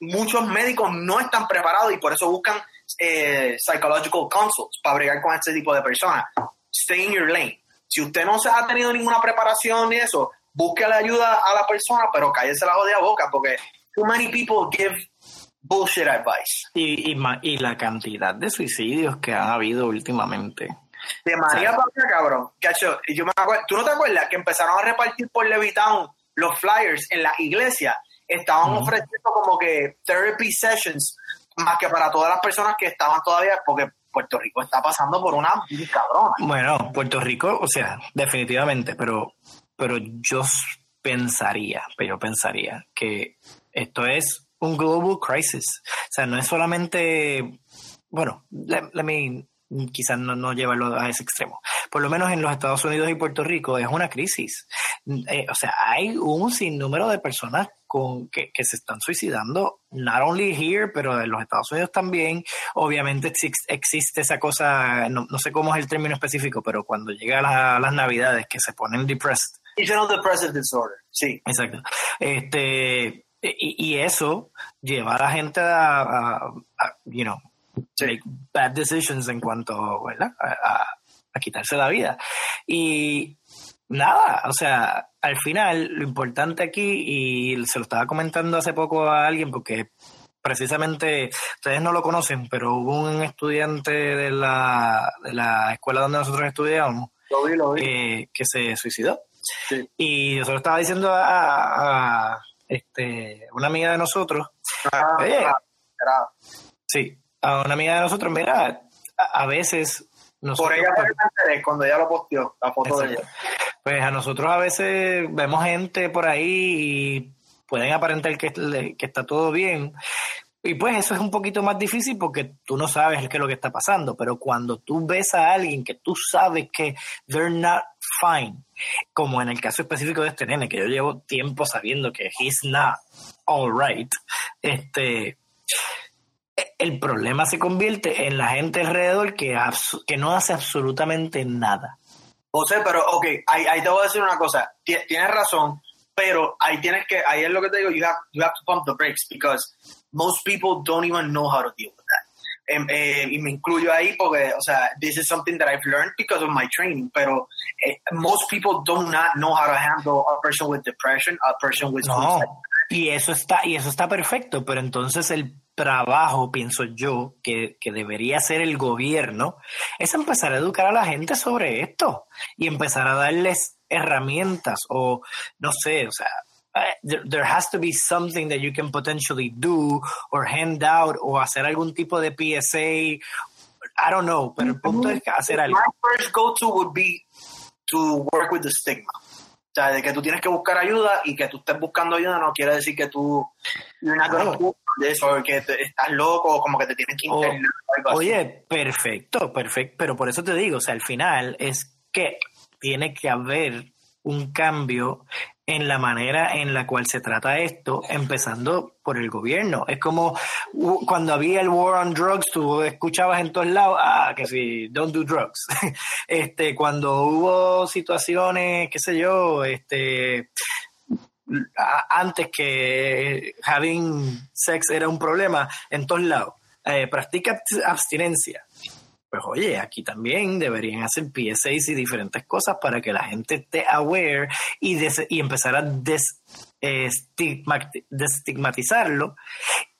muchos médicos no están preparados y por eso buscan eh, psychological consults para bregar con este tipo de personas. Stay in your lane. Si usted no se ha tenido ninguna preparación ni eso, busque la ayuda a la persona, pero cállese la jodida boca porque too many people give bullshit advice. Y, y, y la cantidad de suicidios que han habido últimamente. De María acá, cabrón. Cacho, yo me acuerdo, ¿tú no te acuerdas que empezaron a repartir por Levitown los flyers en la iglesia? Estaban ofreciendo como que therapy sessions, más que para todas las personas que estaban todavía, porque Puerto Rico está pasando por una cabrona. Bueno, Puerto Rico, o sea, definitivamente, pero, pero yo pensaría, pero yo pensaría que esto es un global crisis. O sea, no es solamente, bueno, let, let me- quizás no, no llevarlo a ese extremo. Por lo menos en los Estados Unidos y Puerto Rico es una crisis. Eh, o sea, hay un sinnúmero de personas con, que, que se están suicidando, not only here, pero en los Estados Unidos también. Obviamente exis- existe esa cosa, no, no sé cómo es el término específico, pero cuando llega la- las navidades que se ponen depressed, Seasonal depressive disorder, sí. Exacto. Este, y, y eso lleva a la gente a, a- a, you know, Sí. make bad decisions en cuanto, ¿verdad? A, a- a quitarse la vida. Y nada, o sea, al final lo importante aquí, y se lo estaba comentando hace poco a alguien porque precisamente ustedes no lo conocen, pero hubo un estudiante de la, de la escuela donde nosotros estudiábamos Lo vi, lo vi. eh, que se suicidó. Sí. Y yo se lo estaba diciendo a, a, este, una amiga de nosotros, Ah, oye. ah, sí, a una amiga de nosotros, mira, a, a veces nosotros, Por ella enteré cuando ella lo posteó, la foto de ella. pues a nosotros a veces vemos gente por ahí y pueden aparentar que, que está todo bien. Y pues eso es un poquito más difícil porque tú no sabes qué es lo que está pasando, pero cuando tú ves a alguien que tú sabes que they're not fine, como en el caso específico de este nene, que yo llevo tiempo sabiendo que he's not all right, este, el problema se convierte en la gente alrededor que, que no hace absolutamente nada. José, pero ok, ahí, ahí te voy a decir una cosa. Tie- Tienes razón, pero ahí tienes que, ahí es lo que te digo, you have, you have to pump the brakes because most people don't even know how to deal with that. Em, eh, y me incluyo ahí porque, o sea, this is something that I've learned because of my training, pero eh, most people do not know how to handle a person with depression, a person with suicide. No, y eso está, y eso está perfecto, pero entonces el trabajo, pienso yo, que, que debería hacer el gobierno, es empezar a educar a la gente sobre esto y empezar a darles herramientas o no sé, o sea, eh, there, has to be something that you can potentially do or hand out o hacer algún tipo de PSA. I don't know, pero el punto es hacer algo. My first go-to would be to work with the stigma. O sea, de que tú tienes que buscar ayuda y que tú estés buscando ayuda no quiere decir que tú you're not gonna Claro. do this o que te- estás loco o como que te tienes que internar o. Oye, perfecto, perfecto, pero por eso te digo, o sea, al final es que tiene que haber un cambio en la manera en la cual se trata esto, empezando por el gobierno. Es como cuando había el war on drugs, tú escuchabas en todos lados, ah, que sí, don't do drugs. este, cuando hubo situaciones, qué sé yo, este, antes que having sex era un problema en todos lados. Eh, practica abst- abstinencia. Pues oye, aquí también deberían hacer PSAs y diferentes cosas para que la gente esté aware y, des- y empezar a des- estigmati- destigmatizarlo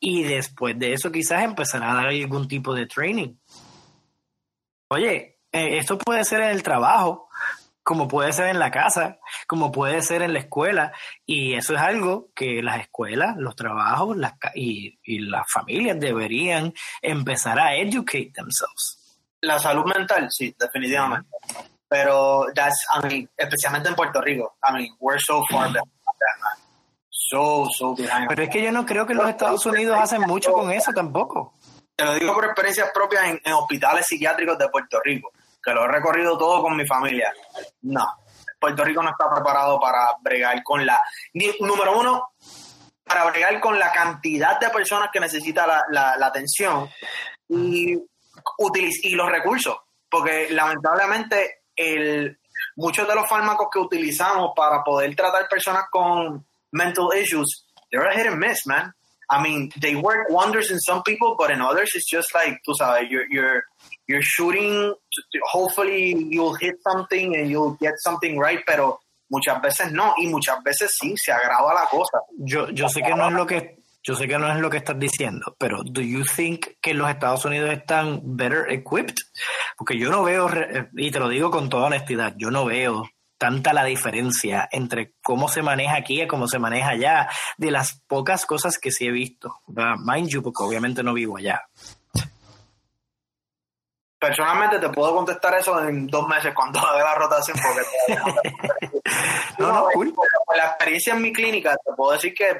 y después de eso quizás empezar a dar algún tipo de training. Oye, eh, esto puede ser en el trabajo, como puede ser en la casa, como puede ser en la escuela, y eso es algo que las escuelas, los trabajos las, y, y las familias deberían empezar a educate themselves. La salud mental, sí, definitivamente. Pero that's, I mean, especialmente en Puerto Rico. I mean, we're so far behind on that, man. So, so behind. Pero es que yo no creo que los Estados Unidos hacen mucho con eso tampoco. Te lo digo por experiencias propias en, en hospitales psiquiátricos de Puerto Rico, que lo he recorrido todo con mi familia. No, Puerto Rico no está preparado para bregar con la... número uno, para bregar con la cantidad de personas que necesita la, la- la atención y, y los recursos, porque lamentablemente el, muchos de los fármacos que utilizamos para poder tratar personas con mental issues, they're a hit and miss, man. I mean, they work wonders in some people, but in others, it's just like, tú sabes, you're, you're, you're shooting, hopefully you'll hit something and you'll get something right, pero muchas veces no, y muchas veces sí, se agrava la cosa. Yo, yo sé que no es lo que yo sé que no es lo que estás diciendo, pero do you think que los Estados Unidos están better equipped? Porque yo no veo, y te lo digo con toda honestidad, yo no veo tanta la diferencia entre cómo se maneja aquí y cómo se maneja allá, de las pocas cosas que sí he visto. Mind you, porque obviamente no vivo allá. Personalmente te puedo contestar eso en dos meses cuando haga la rotación, porque no, no, cool. la experiencia en mi clínica, te puedo decir que,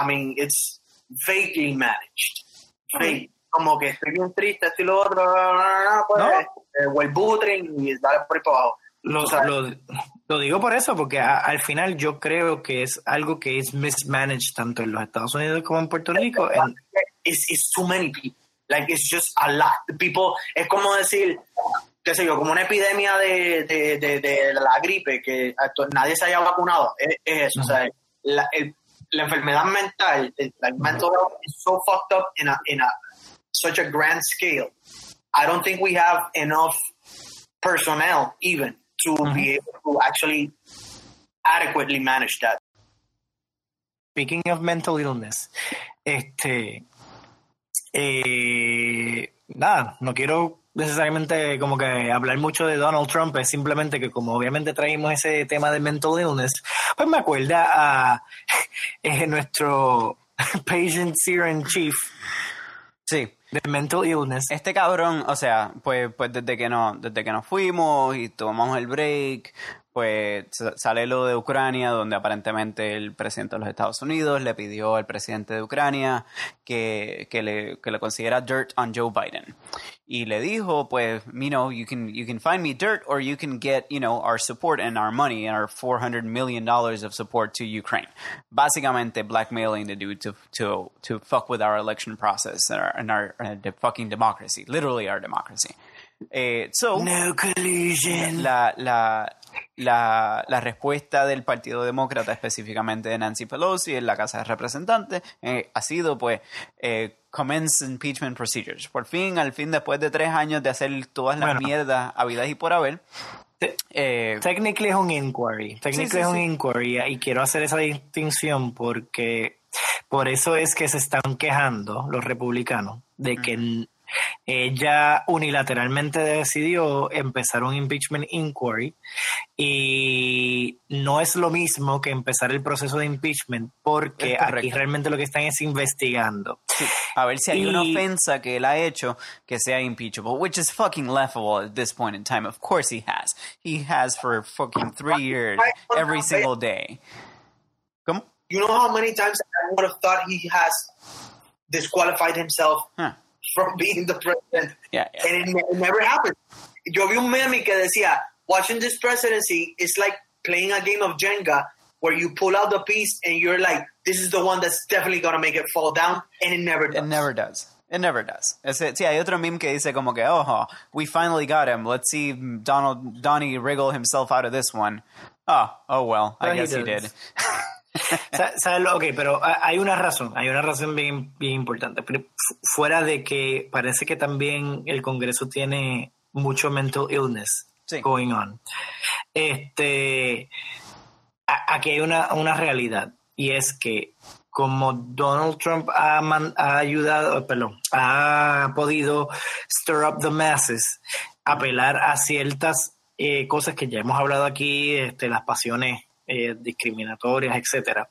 I mean, it's vaguely managed. Como que estoy bien triste, esto y lo otro, pues, eh, o el butring y dale por ahí para abajo lo, lo, digo por eso, porque al final yo creo que es algo que es mismanaged tanto en los Estados Unidos como en Puerto Rico. It's, it's too many people. Like, it's just a lot. People, es como decir, qué sé yo, como una epidemia de, de, de, la gripe, que nadie se haya vacunado. Es, eso. O sea, la, la, enfermedad mental, la mental health is so fucked up in a, in a such a grand scale. I don't think we have enough personnel even to be able to actually adequately manage that. Speaking of mental illness, este, eh, nada, no quiero necesariamente como que hablar mucho de Donald Trump, es simplemente que como obviamente traímos ese tema de mental illness, pues me acuerda a eh, nuestro patient serum chief. Sí de mental illness. Este cabrón, o sea, pues, pues desde que no, desde que nos fuimos y tomamos el break, pues sale lo de Ucrania, donde aparentemente el presidente de los Estados Unidos le pidió al presidente de Ucrania que, que, le, que le consiguiera dirt on Joe Biden. Y le dijo, pues, you know, you can, you can find me dirt or you can get, you know, our support and our money and our $400 million of support to Ukraine. Básicamente blackmailing the dude to, to, to fuck with our election process and our, and our, uh, fucking democracy, literally our democracy. Eh, so, no collusion. La, la, la, la, respuesta del Partido Demócrata, específicamente de Nancy Pelosi en la Casa de Representantes, eh, ha sido pues eh, commence impeachment procedures. Por fin, al fin, después de tres años de hacer todas las mierdas habidas y por haber. Eh, Technically es un inquiry. Technically es un inquiry y quiero hacer esa distinción porque por eso es que se están quejando los republicanos de que ella unilateralmente decidió empezar un impeachment inquiry y no es lo mismo que empezar el proceso de impeachment porque aquí realmente lo que están es investigando. A ver si hay una ofensa que él ha hecho que sea impeachable, which is fucking laughable at this point in time. Of course he has. He has for fucking three years, every single day. ¿Cómo? You know how many times I would have thought he has disqualified himself from being the president. Yeah, And it, it, never happened. Yo vi un meme que decía, watching this presidency is like playing a game of Jenga where you pull out the piece and you're like, this is the one that's definitely going to make it fall down. And it never does. It never does. It never does. Ese, eh, sí, hay otro meme que dice como que, oh, we finally got him. Let's see Donald Donnie wriggle himself out of this one. Oh, oh well, I guess he, he did. Ok, pero hay una razón, hay una razón bien, bien importante. Fuera de que parece que también el Congreso tiene mucho mental illness going on. Este, aquí hay una, una realidad y es que como Donald Trump ha, ha, ayudado, perdón, ha podido stir up the masses, apelar a ciertas eh, cosas que ya hemos hablado aquí, este, las pasiones eh, discriminatorias, etcétera.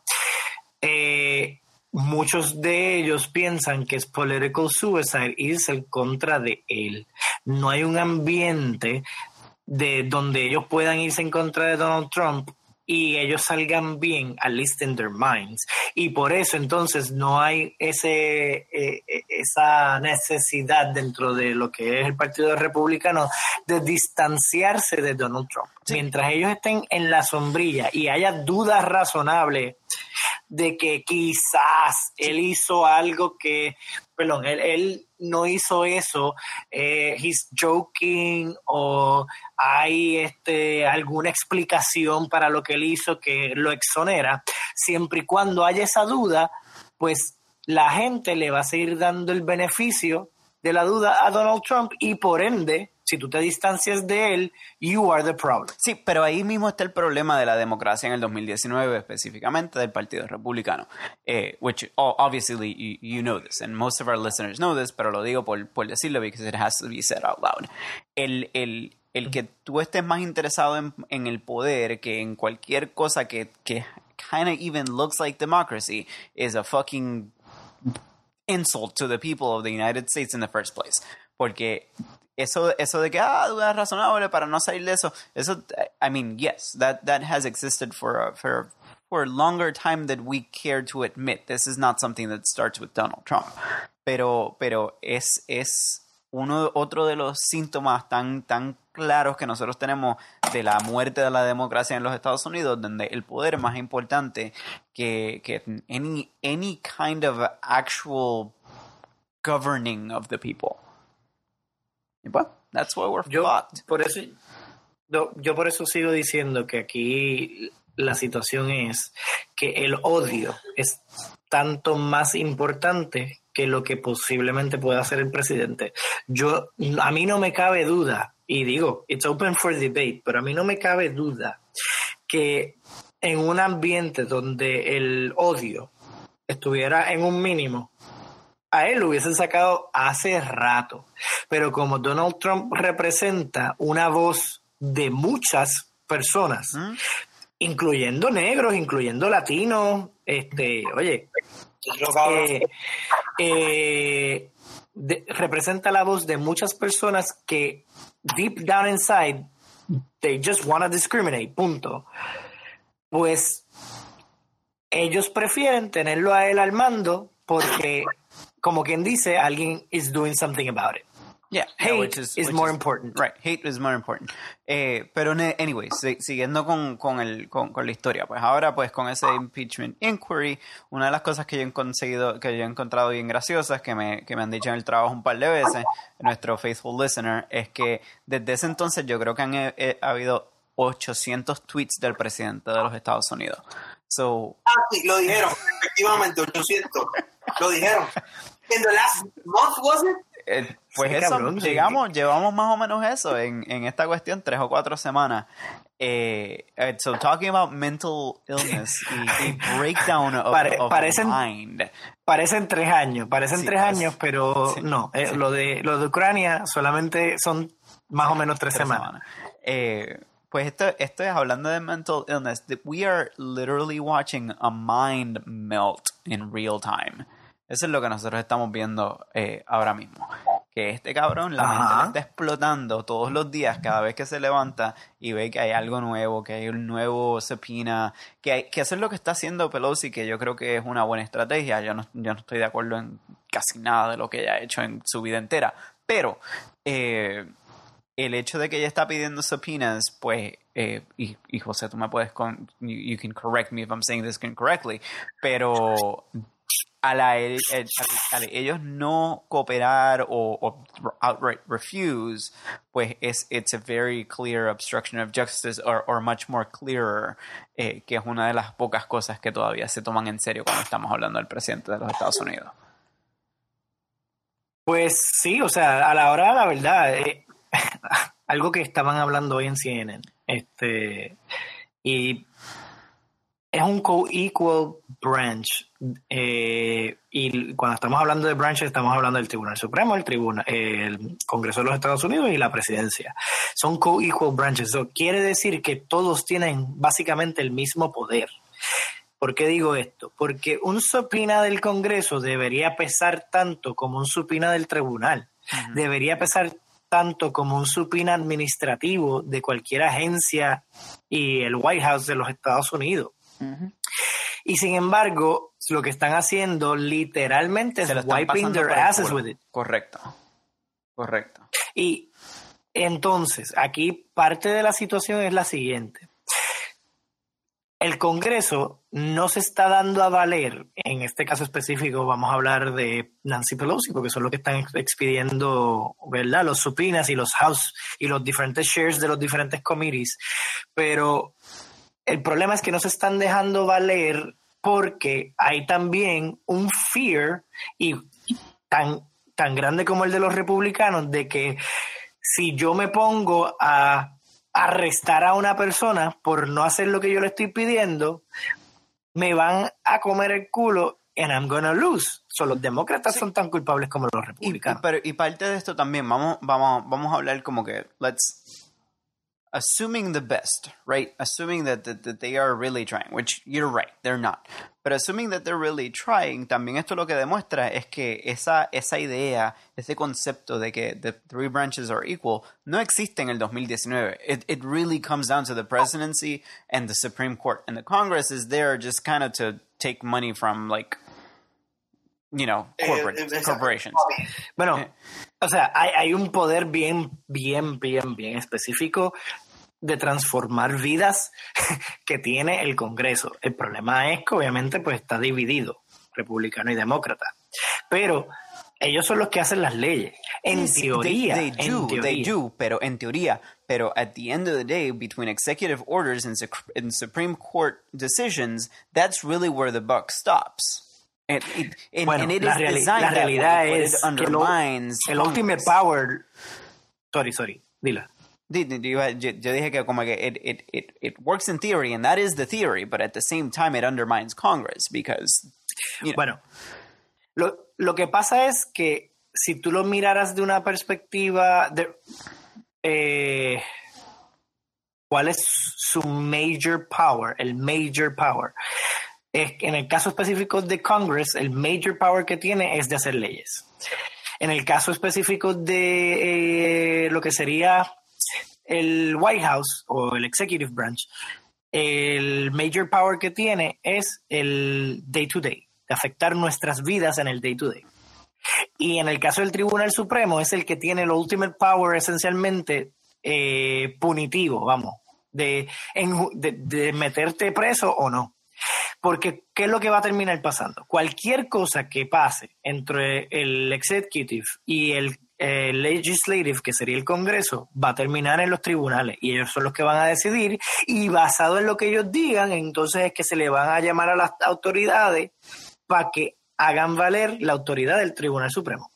Eh, muchos de ellos piensan que es political suicide irse en contra de él. No hay un ambiente de donde ellos puedan irse en contra de Donald Trump y ellos salgan bien, at least in their minds. Y por eso entonces no hay ese, eh, eh, esa necesidad dentro de lo que es el Partido Republicano de distanciarse de Donald Trump. Mientras ellos estén en la sombrilla y haya dudas razonables de que quizás él hizo algo que, perdón, él, él no hizo eso, eh, he's joking o hay este, alguna explicación para lo que él hizo que lo exonera, siempre y cuando haya esa duda, pues la gente le va a seguir dando el beneficio de la duda a Donald Trump y por ende, si tú te distancias de él, you are the problem. Sí, pero ahí mismo está el problema de la democracia en el 2019, específicamente del Partido Republicano. Eh, which obviously you, you, know this, and most of our listeners know this, pero lo digo por, por decirlo because it has to be said out loud. El, el, el que tú estés más interesado en, en el poder que en cualquier cosa que, que kind of even looks like democracy is a fucking insult to the people of the United States in the first place. Porque eso, eso de que, ah, duda razonable para no salir de eso, eso, I mean, yes, that, that has existed for a, for, for a longer time than we care to admit. This is not something that starts with Donald Trump. Pero, pero es, es uno, otro de los síntomas tan, tan claros que nosotros tenemos de la muerte de la democracia en los Estados Unidos, donde el poder más importante que, que any, any kind of actual governing of the people. Y pues, that's why we're yo, Por eso, yo, yo por eso sigo diciendo que aquí la situación es que el odio es tanto más importante que lo que posiblemente pueda hacer el presidente. Yo, a mí no me cabe duda, y digo, it's open for debate, pero a mí no me cabe duda que en un ambiente donde el odio estuviera en un mínimo, a él lo hubiesen sacado hace rato. Pero como Donald Trump representa una voz de muchas personas, incluyendo negros, incluyendo latinos, este, oye, eh, eh, representa la voz de muchas personas que deep down inside they just want to discriminate, punto. Pues ellos prefieren tenerlo a él al mando porque, como quien dice, alguien is doing something about it. Yeah, hate is, more important. Right, hate is more important. Eh, pero, anyway, siguiendo con, con, el, con, con, la historia, pues ahora, pues con ese impeachment inquiry, una de las cosas que yo he conseguido, que yo he encontrado bien graciosas, que me, que me han dicho en el trabajo un par de veces, nuestro faithful listener, es que desde ese entonces yo creo que han eh, ha habido 800 tweets del presidente de los Estados Unidos. So, ah, sí, lo dijeron, efectivamente, 800. lo dijeron. ¿En the last month was it? Eh, pues eso, llegamos, llevamos más o menos eso en, en esta cuestión, tres o cuatro semanas. Eh, eh so talking about mental illness y, breakdown of, parecen, mind. Parecen tres años, parecen tres pues, años, pero no, eh, lo de lo de Ucrania solamente son más o menos tres, semanas. pues esto, esto es hablando de mental illness. We are literally watching a mind melt in real time. Eso es lo que nosotros estamos viendo eh, ahora mismo. Que este cabrón, la mente está explotando todos los días, cada vez que se levanta y ve que hay algo nuevo, que hay un nuevo subpoena, que, hay, que eso es lo que está haciendo Pelosi, que yo creo que es una buena estrategia. Yo no, yo no estoy de acuerdo en casi nada de lo que ella ha hecho en su vida entera. Pero eh, el hecho de que ella está pidiendo subpoenas, pues, eh, y, y, José, tú me puedes, con, you, can correct me if I'm saying this incorrectly, pero a, la, ellos no cooperar o, outright refuse, pues es it's a very clear obstruction of justice or, or much more clearer, eh, que es una de las pocas cosas que todavía se toman en serio cuando estamos hablando del presidente de los Estados Unidos. Pues sí, o sea, a la hora, la verdad, eh, algo que estaban hablando hoy en CNN, este, y es un co-equal branch. Eh, y cuando estamos hablando de branches, estamos hablando del Tribunal Supremo, el Tribunal, el Congreso de los Estados Unidos y la Presidencia. Son co-equal branches. Eso quiere decir que todos tienen básicamente el mismo poder. ¿Por qué digo esto? Porque un supina del Congreso debería pesar tanto como un supina del Tribunal. Debería pesar tanto como un supina administrativo de cualquier agencia y el White House de los Estados Unidos. Y sin embargo, lo que están haciendo literalmente es wiping their asses with it. Correcto. Correcto. Y entonces, aquí parte de la situación es la siguiente. El Congreso no se está dando a valer, en este caso específico vamos a hablar de Nancy Pelosi, porque son los que están expidiendo, ¿verdad? Los supinas y los House y los diferentes shares de los diferentes committees. Pero el problema es que no se están dejando valer porque hay también un fear y tan, tan grande como el de los republicanos de que si yo me pongo a arrestar a una persona por no hacer lo que yo le estoy pidiendo, me van a comer el culo and I'm gonna lose. So, los demócratas son tan culpables como los Y, republicanos. pero, y parte de esto también, vamos, vamos, vamos a hablar como que, let's, assuming the best, right? Assuming that, that, that they are really trying, which you're right, they're not. But assuming that they're really trying, también esto lo que demuestra es que esa, esa idea, ese concepto de que the three branches are equal, no existe en el 2019. It, it really comes down to the presidency and the Supreme Court. And the Congress is there just kind of to take money from, like, you know, corporate, Eh, eh, corporations. Bueno, Eh. o sea, hay, hay un poder bien, bien, bien, bien específico de transformar vidas que tiene el Congreso. El problema es que obviamente pues está dividido, republicano y demócrata. Pero ellos son los que hacen las leyes. En Sí, teoría, they, they en do, they teoría. do, pero en teoría, pero at the end of the day, between executive orders and, and Supreme Court decisions, that's really where the buck stops. And it, and, Bueno, and it la, reali- way, realidad es que lo- undermines el ultimate power... Sorry, sorry, dila. Di- di- di- Yo, yo dije que como que it, it, it, it works in theory, and that is the theory, but at the same time it undermines Congress because, you know, Bueno, lo, lo que pasa es que si tú lo miraras de una perspectiva de eh, cuál es su major power, el major power. En el caso específico de Congress, el major power que tiene es de hacer leyes. En el caso específico de eh, lo que sería el White House o el Executive Branch, el major power que tiene es el day to day, de afectar nuestras vidas en el day to day. Y en el caso del Tribunal Supremo es el que tiene el ultimate power esencialmente eh, punitivo, vamos, de meterte preso o no. Porque, ¿qué es lo que va a terminar pasando? Cualquier cosa que pase entre el executive y el eh, legislative, que sería el Congreso, va a terminar en los tribunales y ellos son los que van a decidir y basado en lo que ellos digan, entonces es que se le van a llamar a las autoridades para que hagan valer la autoridad del Tribunal Supremo.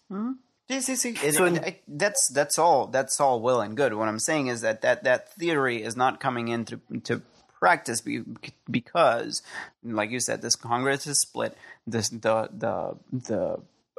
Sí, sí, sí. It- So in- I- that's that's all that's all well and good. What I'm saying is that that, that theory is not coming into to practice be, because, like you said, this Congress is split. This the the the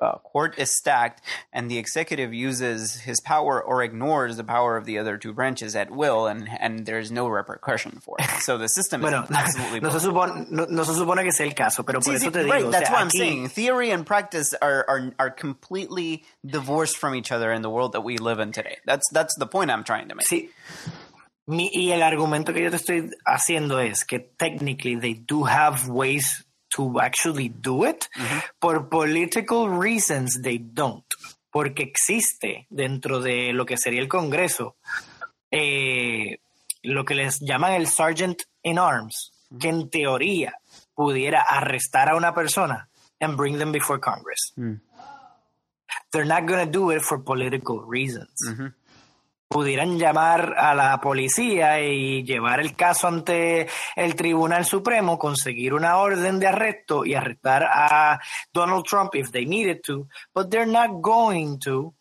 uh, court is stacked, and the executive uses his power or ignores the power of the other two branches at will, and and there's no repercussion for it. So the system Bueno, is absolutely no se, supone, no, no se supone que sea el caso, pero por Sí, eso sí, te digo. right, o that's sea, what I'm aquí- saying. Theory and practice are, are are completely divorced from each other in the world that we live in today. That's that's the point I'm trying to make. Sí. Mi- y el argumento que yo te estoy haciendo es que technically they do have ways to actually do it. Por political reasons they don't. Porque existe dentro de lo que sería el Congreso eh, lo que les llaman el Sergeant in Arms, que en teoría pudiera arrestar a una persona and bring them before Congress. They're not going to do it for political reasons pudieran llamar a la policía y llevar el caso ante el Tribunal Supremo, conseguir una orden de arresto y arrestar a Donald Trump if they needed to, but they're not going to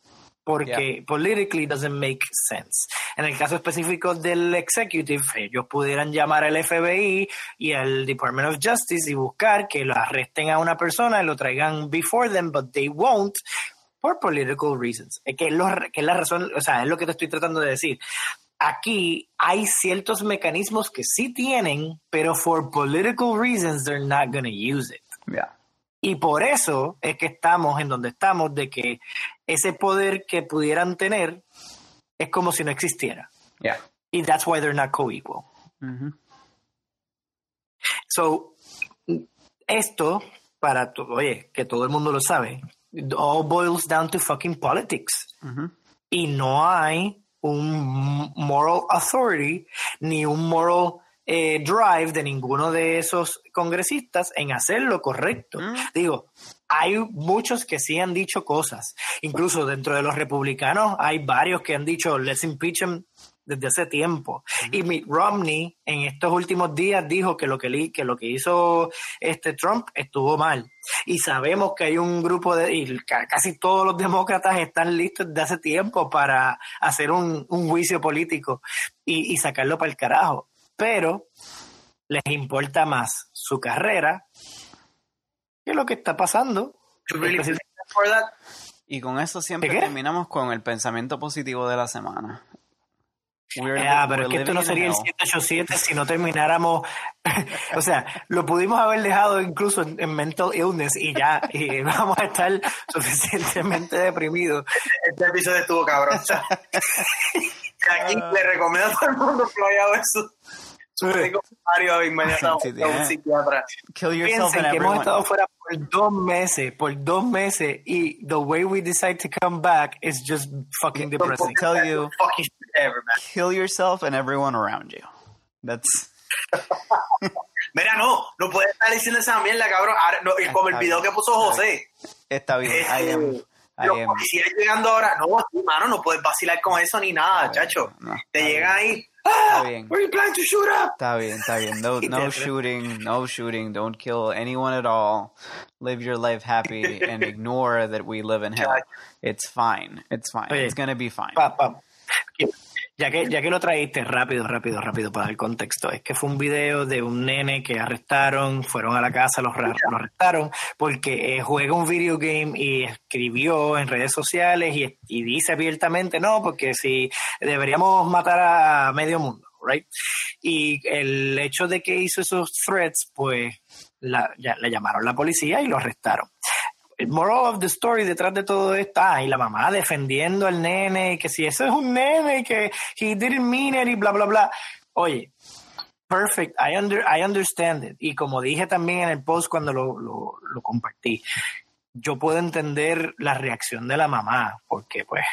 porque politically doesn't make sense. En el caso específico del executive, ellos pudieran llamar al FBI y al Department of Justice y buscar que lo arresten a una persona y lo traigan before them, but they won't por political reasons. Es que es, lo- que es la razón, o sea, es lo que te estoy tratando de decir. Aquí hay ciertos mecanismos que sí tienen, pero for political reasons they're not going to use it. Yeah. Y por eso es que estamos en donde estamos, de que ese poder que pudieran tener es como si no existiera. Yeah. Y that's why they're not co-equal. So, esto, para todo, oye, que todo el mundo lo sabe, all boils down to fucking politics. Y no hay un moral authority ni un moral eh, drive de ninguno de esos congresistas en hacer lo correcto. Digo, hay muchos que sí han dicho cosas. Incluso dentro de los republicanos hay varios que han dicho, let's impeach him desde hace tiempo. Y Mitt Romney en estos últimos días dijo que lo que, li- que lo que hizo este Trump estuvo mal. Y sabemos que hay un grupo de, y ca- casi todos los demócratas están listos desde hace tiempo para hacer un, un juicio político y, y sacarlo para el carajo. Pero les importa más su carrera que lo que está pasando. Y con eso siempre terminamos con el pensamiento positivo de la semana. We're li- Ah, pero we're es que esto no sería el hell. 787 si no termináramos. o sea, lo pudimos haber dejado incluso en, en mental illness y ya, y vamos a estar suficientemente deprimidos. Este episodio estuvo cabrón. aquí le recomiendo a todo el mundo que lo haya visto. Piensen que hemos estado fuera por dos meses, por dos meses, y the way we decide to come back is just fucking depressing. Tell you, ever, man. kill yourself and everyone around you. That's Mira, no, no puedes estar diciendo esa mierda, cabrón. Ahora, no, y como el Está video bien. que puso José. está bien. Este, I am, I los am- policías llegando ahora, no, sí, mano, no puedes vacilar con eso ni nada, Está bien, chacho. no, Te está llegan ahí, Está ¡ah! bien. Where you planning to shoot up? Está bien, está bien. No, no shooting, no shooting. Don't kill anyone at all. Live your life happy and ignore that we live in hell. It's fine. It's fine. Oye, It's gonna be fine. Pa- pa- Ya que, ya que lo traíste rápido, rápido, rápido para el contexto, es que fue un video de un nene que arrestaron, fueron a la casa, los, lo arrestaron porque eh, juega un video game y escribió en redes sociales y, dice abiertamente, no, porque si deberíamos matar a medio mundo, right? Y el hecho de que hizo esos threats, pues ya, le llamaron la policía y lo arrestaron el moral of the story detrás de todo esto, ah, y la mamá defendiendo al nene, que si eso es un nene, que he didn't mean it y bla, bla, bla. Oye, perfect, I, under, I understand it. Y como dije también en el post cuando lo, lo, lo compartí, yo puedo entender la reacción de la mamá, porque pues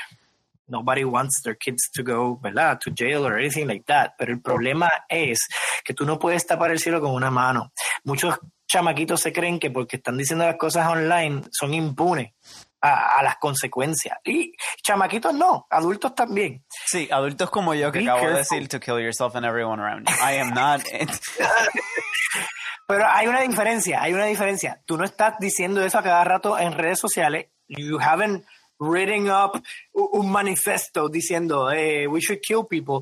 nobody wants their kids to go, ¿verdad? To jail or anything like that. Pero el problema es que tú no puedes tapar el cielo con una mano. Muchos chamaquitos se creen que porque están diciendo las cosas online son impunes a, a las consecuencias. Y chamaquitos no, adultos también. Sí, adultos como yo que Be acabo de decir to kill yourself and everyone around you. I am not. Pero hay una diferencia, hay una diferencia. Tú no estás diciendo eso a cada rato en redes sociales. You haven't written up un manifesto diciendo, eh, we should kill people.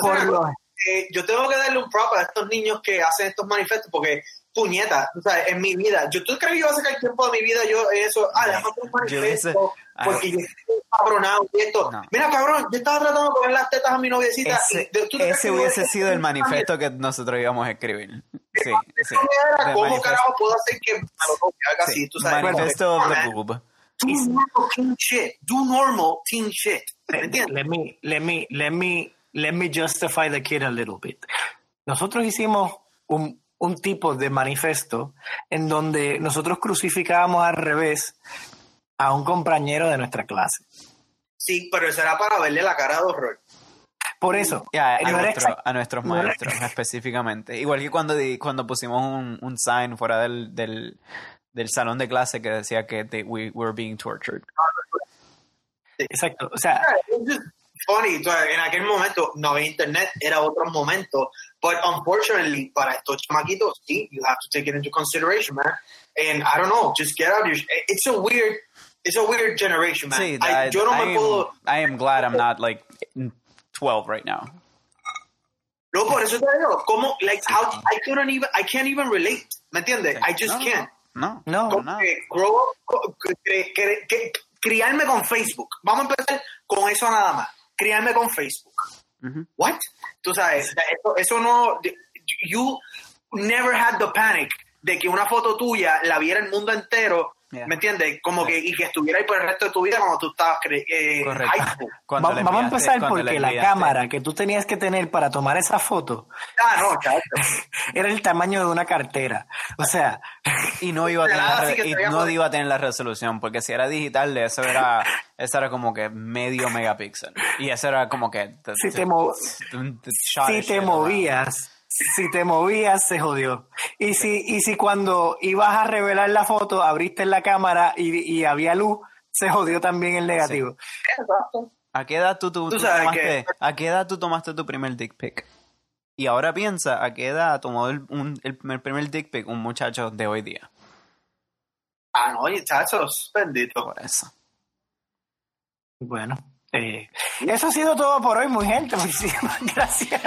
Por lo- eh, yo tengo que darle un prop a estos niños que hacen estos manifestos porque puñeta, o sea, en mi vida, yo tú crees que yo voy a sacar tiempo de mi vida, yo eso, ah, déjame hacer un Yo manifiesto ese- porque yo estoy cabronado y esto. No. Mira, cabrón, yo estaba tratando de poner las tetas a mi noviecita Ese, y ¿tú ese que yo- hubiese sido el manifiesto que nosotros íbamos a escribir. Sí, sí. Era, ¿Cómo manifesto- carajo puedo hacer que me lo toque? Haga así, sí, tú sabes. Manifesto of the boob. Do normal teen shit. Do normal teen shit. ¿Me entiendes? let me, let me, let me, let me justify the kid a little bit. Nosotros hicimos un, un tipo de manifesto en donde nosotros crucificábamos al revés a un compañero de nuestra clase. Sí, pero eso era para verle la cara de horror. Por eso, Ya, a, nuestro- a nuestros maestros específicamente. Igual que cuando, di- cuando pusimos un, un sign fuera del, del, del salón de clase que decía que they- we were being tortured. exacto. O sea, just funny. En aquel momento no había internet, era otro momento. But unfortunately, para estos chamaquitos, sí, you have to take it into consideration, man. And I don't know, just get out of your. It's a weird, it's a weird generation, man. Sí, I- I, yo no I me am, puedo. I am glad I'm not like 12 right now. No, por eso te digo, como, like, how, I couldn't even, I can't even relate. ¿Me entiendes? I just No, can't. No, no, no. que grow up, co- que- que- que- criarme con Facebook. Vamos a empezar con eso nada más. Criarme con Facebook. Ujú. What? Tú sabes, eso, eso no. You never had the panic de que una foto tuya la viera el mundo entero. Yeah. ¿Me entiendes? Como que, y que estuviera ahí por el resto de tu vida cuando tú estabas eh, Correcto. va- vamos a empezar porque la cámara que tú tenías que tener para tomar esa foto Ah, no, era el tamaño de una cartera. O sea, Y no iba a tener, Nada, la, que re- y no iba a tener la resolución, porque si era digital, eso era, eso era como que medio megapíxel. Y eso era como que... si te, si te shit movías, si te movías, se jodió. Y si, y si cuando ibas a revelar la foto, abriste la cámara y, y había luz, se jodió también el negativo. Exacto. ¿A qué edad tú, tú- Tú tú sabes tomaste, que- ¿A qué edad tú tomaste tu primer dick pic? Y ahora piensa, ¿a qué edad tomó el, un- el, el primer dick pic un muchacho de hoy día? Ah, no, oye, chachos, bendito. Por eso. Bueno, eso ha sido todo por hoy, muy gente. Muchísimas gracias.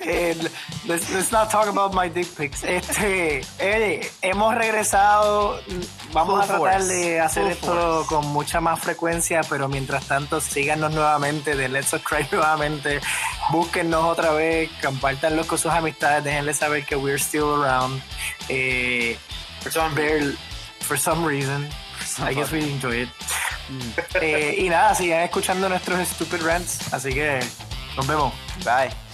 Eh, let's, let's not talk about my dick pics. Este, eh, hemos regresado. Vamos a tratar force. de hacer Full esto con mucha más frecuencia, pero mientras tanto, síganos nuevamente de Let's Subscribe nuevamente. Búsquennos otra vez, compártanlo con sus amistades, déjenle saber que we're still around. Eh, For some for some reason. I guess we enjoy it. Eh, y nada, sigan escuchando nuestros stupid rants. Así que nos vemos. Bye.